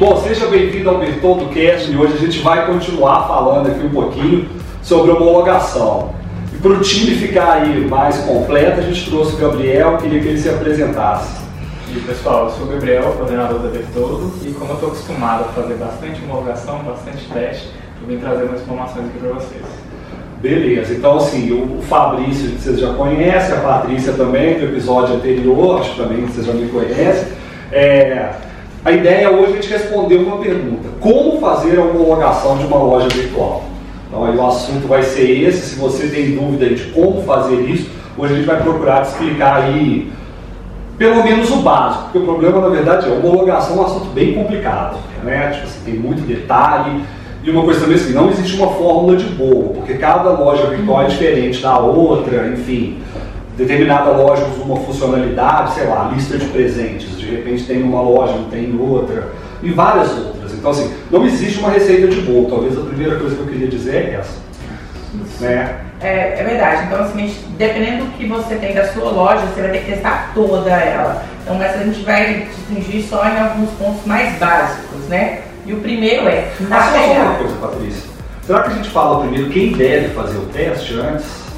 Bom, seja bem-vindo ao Bertoldo Cast e hoje a gente vai continuar falando aqui um pouquinho sobre homologação. E para o time ficar aí mais completo, a gente trouxe o Gabriel, queria que ele se apresentasse. E pessoal, eu sou o Gabriel, coordenador da Bertoldo, e como eu estou acostumado a fazer bastante homologação, bastante teste, eu vim trazer umas informações aqui para vocês. Beleza, então assim, o Fabrício vocês já conhecem, a Patrícia também, do episódio anterior, acho que também vocês já me conhecem. É, a ideia hoje é a gente responder uma pergunta: como fazer a homologação de uma loja virtual? Então aí o assunto vai ser esse. Se você tem dúvida de como fazer isso, hoje a gente vai procurar te explicar aí pelo menos o básico, porque o problema na verdade é a homologação é um assunto bem complicado, né? Tipo assim, tem muito detalhe. E uma coisa também assim, não existe uma fórmula de bolo, porque cada loja virtual é diferente da outra, enfim determinada loja usa uma funcionalidade, sei lá, lista de presentes, de repente tem uma loja, não tem outra, e várias outras. Então, assim, não existe uma receita de bolo. Talvez a primeira coisa que eu queria dizer é essa. Né? É, é, verdade. Então, assim, dependendo do que você tem da sua loja, você vai ter que testar toda ela. Então, mas a gente vai distinguir só em alguns pontos mais básicos, né? E o primeiro é Mas só uma coisa, Patrícia. Será que a gente fala primeiro quem deve fazer o teste antes?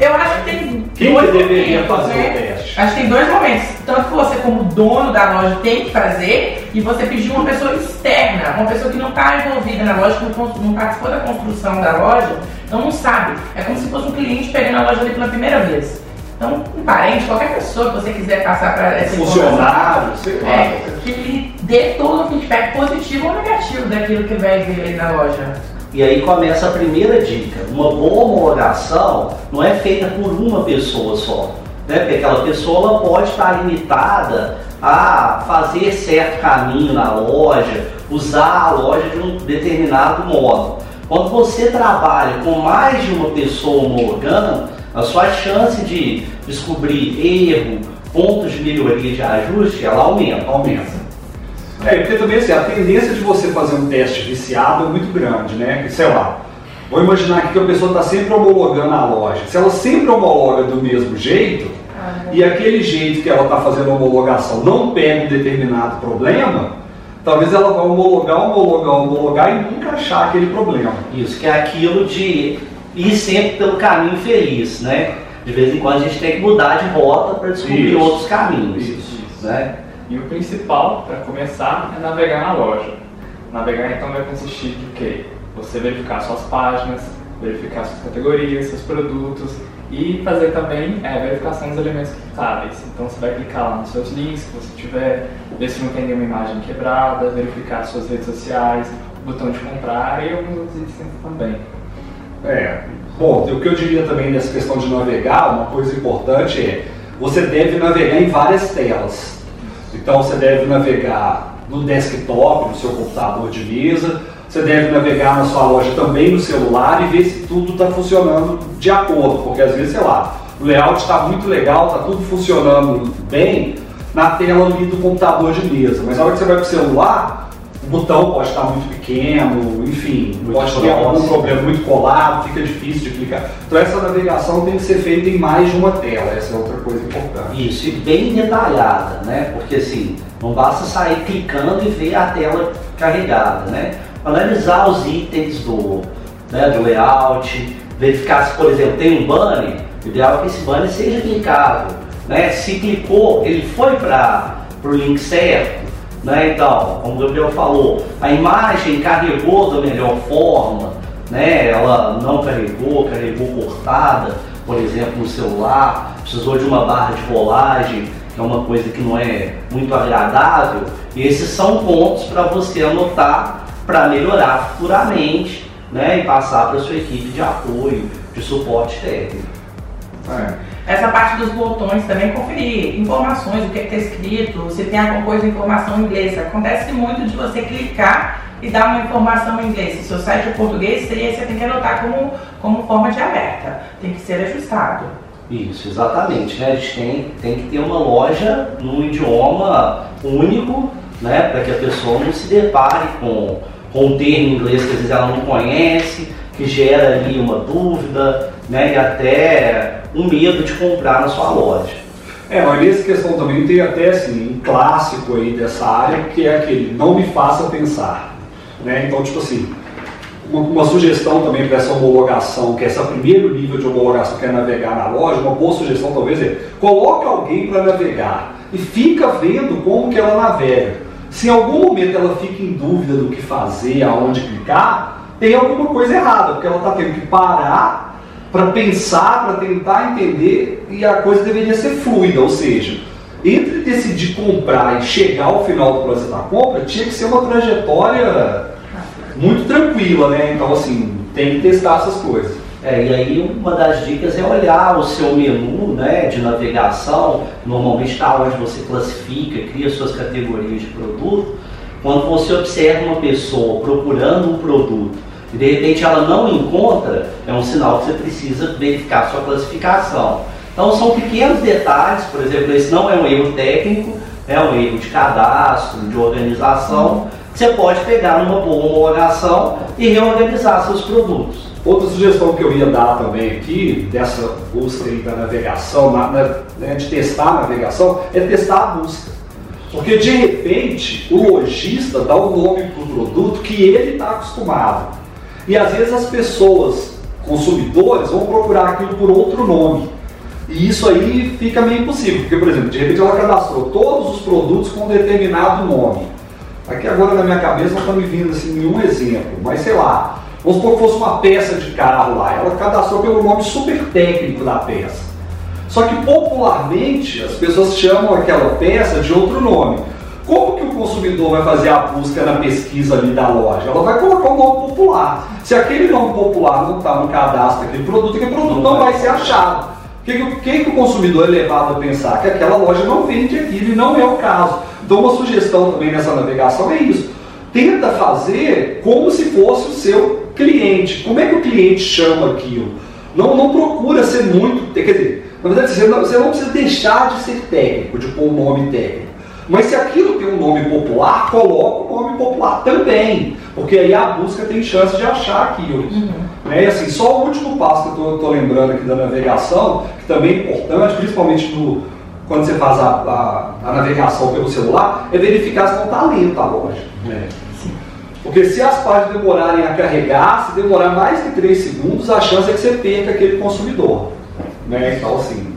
Eu acho que tem Quem dois deveria momentos, fazer né? o teste? Acho que tem dois momentos. Tanto que você, como dono da loja, tem que fazer e você pedir uma pessoa externa, uma pessoa que não está envolvida na loja, que não, não participou da construção da loja, então não sabe. É como se fosse um cliente pegando a loja ali pela primeira vez. Então, um parente, qualquer pessoa que você quiser passar para essa Funcionário, sei lá. é, que ele dê todo o feedback positivo ou negativo daquilo que vai ver ali na loja. E aí começa a primeira dica. Uma boa homologação não é feita por uma pessoa só. Né? Porque aquela pessoa pode estar limitada a fazer certo caminho na loja, usar a loja de um determinado modo. Quando você trabalha com mais de uma pessoa homologando, a sua chance de descobrir erro, pontos de melhoria de ajuste, ela aumenta. Aumenta. É, porque também assim, a tendência de você fazer um teste viciado é muito grande, né? Que, sei lá, vou imaginar aqui que a pessoa está sempre homologando a loja. Se ela sempre homologa do mesmo jeito, e aquele jeito que ela está fazendo a homologação não pega um determinado problema, talvez ela vá homologar, homologar, homologar e nunca achar aquele problema. Isso, que é aquilo de ir sempre pelo caminho feliz, né? De vez em quando a gente tem que mudar de rota para descobrir Isso. outros caminhos, Isso. né? E o principal, para começar, é navegar na loja. Navegar então vai consistir de quê? Você verificar suas páginas, verificar suas categorias, seus produtos e fazer também é, verificação dos elementos clicáveis. Então você vai clicar lá nos seus links que você tiver, ver se não tem nenhuma imagem quebrada, verificar suas redes sociais, o botão de comprar e alguns outros itens também. É. Bom, o que eu diria também nessa questão de navegar, uma coisa importante é você deve navegar em várias telas. Então você deve navegar no desktop, no seu computador de mesa, você deve navegar na sua loja também no celular e ver se tudo está funcionando de acordo, porque às vezes, sei lá, o layout está muito legal, está tudo funcionando bem na tela ali do computador de mesa, mas na hora que você vai para o celular, o botão pode estar muito pequeno, enfim, Muito pode ter algum problema muito colado, fica difícil de clicar. Então essa navegação tem que ser feita em mais de uma tela, essa é outra coisa importante. Isso, e bem detalhada, né? Porque assim, não basta sair clicando e ver a tela carregada, né? Analisar os itens do, né, do layout, verificar se, por exemplo, tem um banner, o ideal é que esse banner seja clicável, né? Se clicou, ele foi para o link certo, né? Então, como o Gabriel falou, a imagem carregou da melhor forma, né? Ela não carregou, carregou cortada, por exemplo, no celular, precisou de uma barra de rolagem, que é uma coisa que não é muito agradável. E esses são pontos para você anotar para melhorar futuramente, né? E passar para sua equipe de apoio, de suporte técnico. É. Essa parte dos botões também conferir informações, o que está escrito, se tem alguma coisa informação em inglês. Acontece muito de você clicar e dar uma informação em inglês. Se o seu site é português, seria, você tem que anotar como, como forma de alerta. Tem que ser ajustado. Isso, exatamente. Né? A gente tem, tem que ter uma loja num idioma único, né? para que a pessoa não se depare com, com um termo em inglês que às vezes ela não conhece, que gera ali uma dúvida né? e até um medo de comprar na sua loja. É, mas nessa questão também tem até assim, um clássico aí dessa área que é aquele não me faça pensar. Né? Então, tipo assim, uma, uma sugestão também para essa homologação, que é esse primeiro nível de homologação que é navegar na loja, uma boa sugestão talvez é coloque alguém para navegar e fica vendo como que ela navega. Se em algum momento ela fica em dúvida do que fazer, aonde clicar, tem alguma coisa errada, porque ela está tendo que parar para pensar, para tentar entender e a coisa deveria ser fluida, ou seja, entre decidir comprar e chegar ao final do processo da compra, tinha que ser uma trajetória muito tranquila, né? Então, assim, tem que testar essas coisas. É, e aí uma das dicas é olhar o seu menu né, de navegação, normalmente está onde você classifica, cria suas categorias de produto. Quando você observa uma pessoa procurando um produto e de repente ela não encontra, é um sinal que você precisa verificar sua classificação. Então são pequenos detalhes, por exemplo, esse não é um erro técnico, é um erro de cadastro, de organização, que você pode pegar numa boa homologação e reorganizar seus produtos. Outra sugestão que eu ia dar também aqui, dessa busca aí da navegação, na, na, né, de testar a navegação, é testar a busca. Porque de repente o lojista dá um nome para o produto que ele está acostumado. E às vezes as pessoas, consumidores, vão procurar aquilo por outro nome. E isso aí fica meio impossível, porque, por exemplo, de repente ela cadastrou todos os produtos com um determinado nome. Aqui agora na minha cabeça não está me vindo assim, nenhum exemplo, mas sei lá, Vamos supor que fosse uma peça de carro lá, ela cadastrou pelo nome super técnico da peça. Só que popularmente as pessoas chamam aquela peça de outro nome. Como que o consumidor vai fazer a busca na pesquisa ali da loja? Ela vai colocar o nome popular. Se aquele nome popular não está no cadastro daquele produto, aquele produto não vai ser achado. O que, que, que o consumidor é levado a pensar? Que aquela loja não vende aquilo e não é o caso. Então uma sugestão também nessa navegação é isso. Tenta fazer como se fosse o seu cliente. Como é que o cliente chama aquilo? Não, não procura ser muito. Quer dizer, na verdade, você não, você não precisa deixar de ser técnico, de pôr um nome técnico. Mas se aquilo tem um nome popular, coloca o nome popular também. Porque aí a busca tem chance de achar aquilo. Uhum. Né? E assim, só o último passo que eu estou lembrando aqui da navegação, que também é importante, principalmente no, quando você faz a, a, a navegação pelo celular, é verificar se não está lento a loja. Né? Porque se as páginas demorarem a carregar, se demorar mais de 3 segundos, a chance é que você perca aquele consumidor. Né? Então, assim,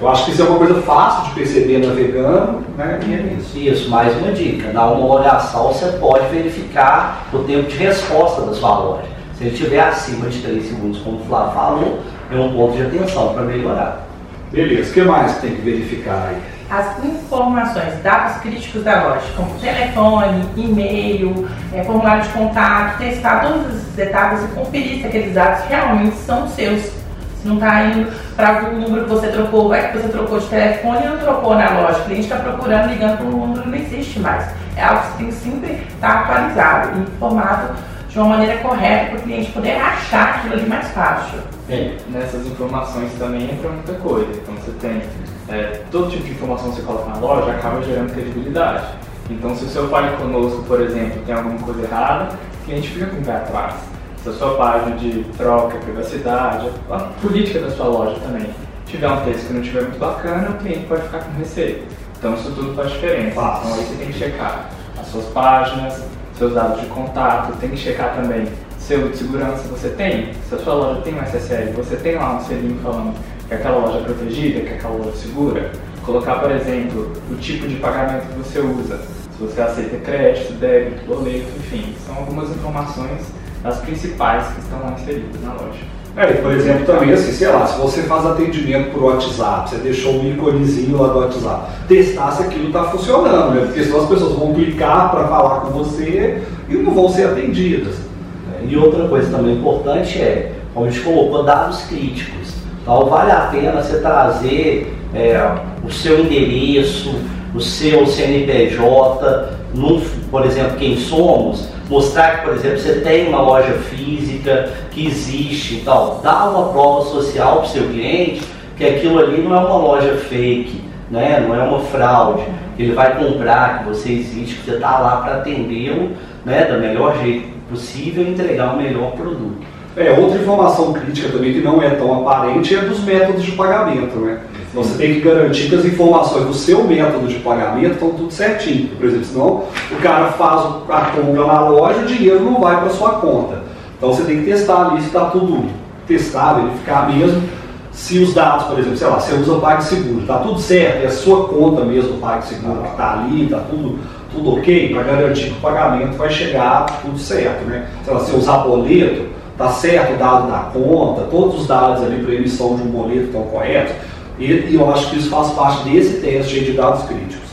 eu acho que isso é uma coisa fácil de perceber navegando. Né? E é isso. isso, mais uma dica. Na homologação, você pode verificar o tempo de resposta da sua loja. Se ele estiver acima de 3 segundos, como o Flávio falou, é um ponto de atenção para melhorar. Beleza, o que mais tem que verificar aí? as informações, dados críticos da loja, como telefone, e-mail, é, formulário de contato, testar todas essas etapas e conferir se aqueles dados realmente são seus. Não está indo para algum número que você trocou, vai que você trocou de telefone e não trocou na loja. O cliente está procurando, ligando para um número que não existe mais. É algo que tem que sempre estar tá atualizado, informado de uma maneira correta para o cliente poder achar aquilo ali mais fácil. É, nessas informações também entra muita coisa. Então você tem é, todo tipo de informação que você coloca na loja acaba gerando credibilidade. Então, se o seu Fale Conosco, por exemplo, tem alguma coisa errada, o cliente fica com o pé atrás. Se a sua página de troca, privacidade, a política da sua loja também tiver um texto que não estiver muito bacana, o cliente pode ficar com receio. Então, isso tudo faz diferença. Então, aí você tem que checar as suas páginas, seus dados de contato, tem que checar também selo de segurança você tem. Se a sua loja tem um SSL, você tem lá um selinho falando que aquela loja é protegida, que aquela loja é segura, colocar, por exemplo, o tipo de pagamento que você usa, se você aceita crédito, débito, boleto, enfim, são algumas informações as principais que estão lá inseridas na loja. É, por exemplo, também assim, sei lá, se você faz atendimento por WhatsApp, você deixou um íconezinho lá do WhatsApp, testar se aquilo está funcionando, né? Porque senão as pessoas vão clicar para falar com você e não vão ser atendidas. E outra coisa também importante é, como a gente colocou, dados críticos. Então vale a pena você trazer é, o seu endereço, o seu CNPJ, no, por exemplo, quem somos, mostrar que, por exemplo, você tem uma loja física, que existe, então dá uma prova social para o seu cliente que aquilo ali não é uma loja fake, né? não é uma fraude, ele vai comprar, que você existe, que você está lá para atendê-lo né? do melhor jeito possível e entregar o melhor produto. É, outra informação crítica também que não é tão aparente é dos métodos de pagamento, né? Então você tem que garantir que as informações do seu método de pagamento estão tudo certinho. Por exemplo, senão o cara faz a compra na loja, o dinheiro não vai para sua conta. Então você tem que testar ali se está tudo testar, verificar mesmo se os dados, por exemplo, sei lá, você usa o PagSeguro, está tudo certo, é a sua conta mesmo o PagSeguro que está ali, está tudo, tudo ok, para garantir que o pagamento vai chegar tudo certo, né? Sei lá, se usar boleto, está certo o dado da conta, todos os dados ali para emissão de um boleto estão corretos, e, eu acho que isso faz parte desse teste de dados críticos.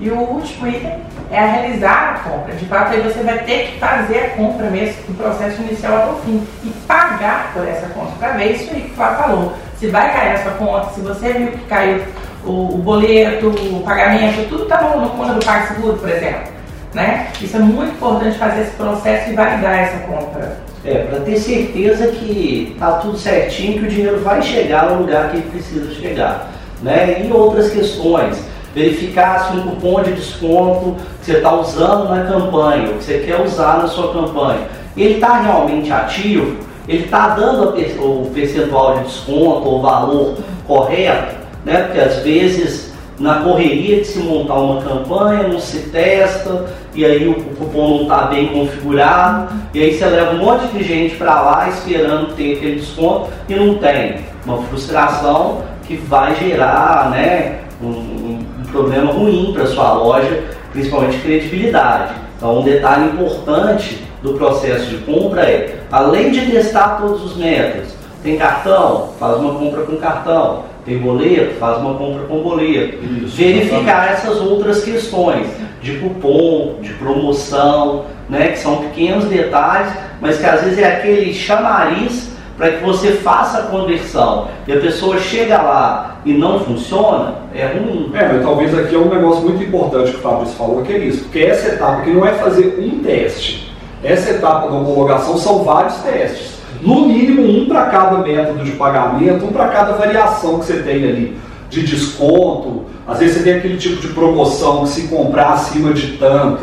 E o último item é a realizar a compra. De fato, aí você vai ter que fazer a compra mesmo do processo inicial até o fim e pagar por essa conta para ver isso aí que o Flávio falou. Se vai cair a sua conta, se você viu que caiu o, o boleto, o pagamento, tudo está no, no conta do PagSeguro, por exemplo. Né? Isso é muito importante fazer esse processo e validar essa compra. É, para ter certeza que tá tudo certinho, que o dinheiro vai chegar no lugar que ele precisa chegar. Né? E outras questões verificar se um cupom de desconto que você está usando na campanha, que você quer usar na sua campanha, ele está realmente ativo, ele está dando o percentual de desconto ou valor correto, né? porque às vezes na correria de se montar uma campanha, não se testa, e aí o cupom não está bem configurado, e aí você leva um monte de gente para lá esperando ter aquele desconto e não tem. Uma frustração que vai gerar né, um, problema ruim para sua loja, principalmente credibilidade. Então, um detalhe importante do processo de compra é, além de testar todos os métodos, tem cartão, faz uma compra com cartão, tem boleto, faz uma compra com boleto. Isso, Verificar essas outras questões de cupom, de promoção, né, que são pequenos detalhes, mas que às vezes é aquele chamariz para que você faça a conversão e a pessoa chega lá e não funciona, é ruim. É, mas talvez aqui é um negócio muito importante que o Fabrício falou, que é isso, porque essa etapa aqui não é fazer um teste. Essa etapa da homologação são vários testes. No mínimo um para cada método de pagamento, um para cada variação que você tem ali de desconto. Às vezes você tem aquele tipo de promoção que se comprar acima de tanto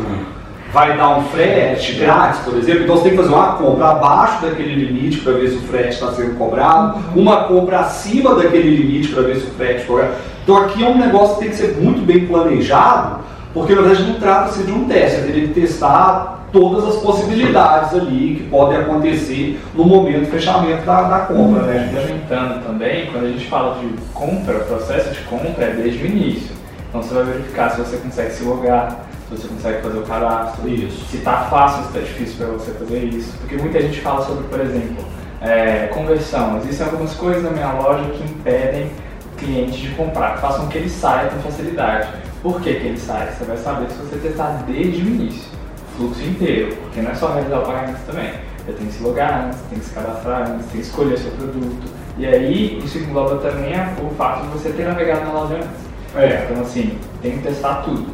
vai dar um frete grátis, por exemplo, então você tem que fazer uma compra abaixo daquele limite para ver se o frete está sendo cobrado, uma compra acima daquele limite para ver se o frete está cobrado. Então aqui é um negócio que tem que ser muito bem planejado, porque na verdade não trata-se de um teste, você teria que testar todas as possibilidades ali que podem acontecer no momento do fechamento da, da compra. Né? Complementando também, quando a gente fala de compra, o processo de compra é desde o início. Então você vai verificar se você consegue se logar, você consegue fazer o cadastro, isso. se está fácil, se está difícil para você fazer isso. Porque muita gente fala sobre, por exemplo, é, conversão. Existem algumas coisas na minha loja que impedem clientes de comprar, que façam que ele saia com facilidade. Por que, que ele sai? Você vai saber se você testar desde o início, o fluxo inteiro, porque não é só realizar o pagamento também. Você tem que se logar antes, tem que se cadastrar antes, tem que escolher seu produto. E aí, isso engloba também o fato de você ter navegado na loja antes. É. Então, assim, tem que testar tudo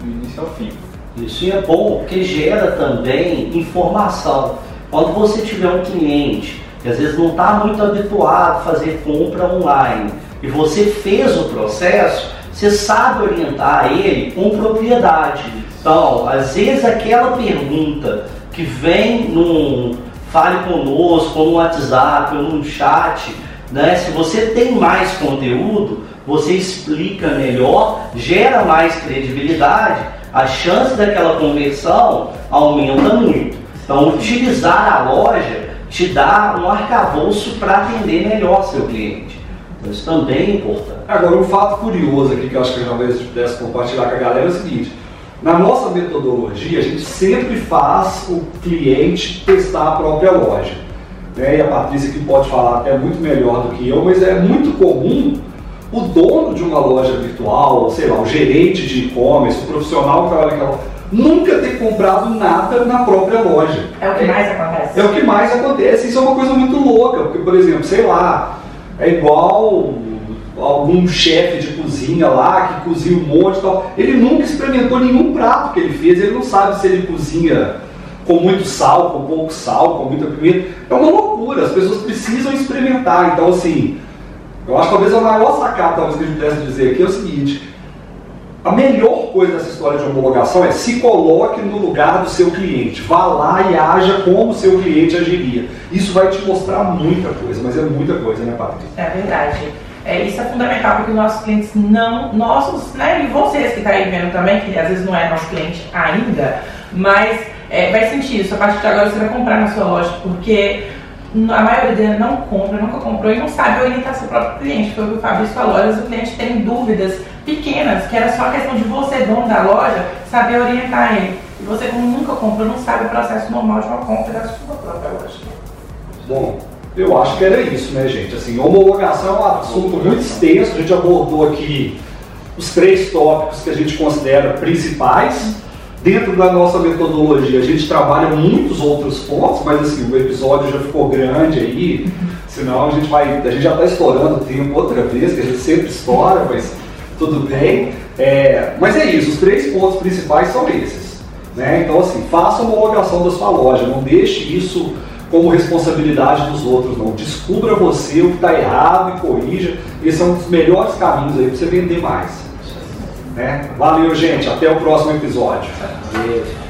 do início ao fim. Isso é bom porque gera também informação. Quando você tiver um cliente que às vezes não está muito habituado a fazer compra online e você fez o processo, você sabe orientar ele com propriedade. Então, às vezes aquela pergunta que vem num fale conosco, no WhatsApp, ou chat, né? Se você tem mais conteúdo, você explica melhor, gera mais credibilidade, a chance daquela conversão aumenta muito. Então, utilizar a loja te dá um arcabouço para atender melhor seu cliente. Então, isso também é importante. Agora, um fato curioso aqui que eu acho que eu talvez pudesse compartilhar com a galera é o seguinte: na nossa metodologia, a gente sempre faz o cliente testar a própria loja. Né? E a Patrícia que pode falar até muito melhor do que eu, mas é muito comum o dono de uma loja virtual, sei lá, o gerente de e-commerce, o profissional que trabalha naquela nunca ter comprado nada na própria loja. É o que mais acontece. É o que mais acontece. Isso é uma coisa muito louca, porque, por exemplo, sei lá, é igual algum chefe de cozinha lá que cozinha um monte e tal. Ele nunca experimentou nenhum prato que ele fez, ele não sabe se ele cozinha com muito sal, com pouco sal, com muita pimenta. É uma loucura, as pessoas precisam experimentar. Então, assim, eu acho que talvez a maior sacada talvez, que a gente pudesse dizer aqui é o seguinte: a melhor coisa dessa história de homologação é se coloque no lugar do seu cliente. Vá lá e haja como o seu cliente agiria. Isso vai te mostrar muita coisa, mas é muita coisa, né, Patrícia? É verdade. É, isso é fundamental porque nossos clientes não, nossos, né, e vocês que estão tá aí vendo também, que às vezes não é nosso cliente ainda, mas é, vai sentir isso. A partir de agora você vai comprar na sua loja, porque a maioria não compra, nunca comprou e não sabe orientar seu próprio cliente. Foi o que o Fabrício falou, às vezes o cliente tem dúvidas pequenas, que era só questão de você, dono da loja, saber orientar ele. E você, como nunca comprou, não sabe o processo normal de uma compra da sua própria loja. Bom, eu acho que era isso, né, gente? Assim, homologação é um assunto muito extenso, a gente abordou aqui os três tópicos que a gente considera principais. Dentro da nossa metodologia, a gente trabalha muitos outros pontos, mas assim, o episódio já ficou grande aí, senão a gente vai, a gente já está estourando o tempo outra vez, que a gente sempre estoura, mas tudo bem. É, mas é isso, os três pontos principais são esses. Né? Então assim, faça uma homologação da sua loja, não deixe isso como responsabilidade dos outros, não. Descubra você o que está errado e corrija. Esse é um dos melhores caminhos aí para você vender mais. Né? Valeu, gente. Até o próximo episódio. Beijo.